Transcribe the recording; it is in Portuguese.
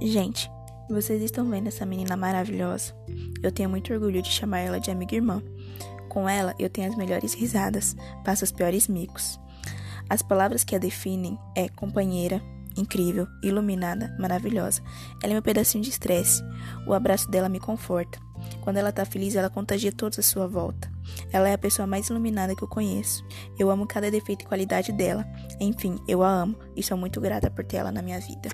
Gente, vocês estão vendo essa menina maravilhosa? Eu tenho muito orgulho de chamar ela de amiga irmã. Com ela, eu tenho as melhores risadas, passo os piores micos. As palavras que a definem é companheira, incrível, iluminada, maravilhosa. Ela é meu pedacinho de estresse. O abraço dela me conforta. Quando ela tá feliz, ela contagia todos à sua volta. Ela é a pessoa mais iluminada que eu conheço. Eu amo cada defeito e qualidade dela. Enfim, eu a amo e sou muito grata por ter ela na minha vida.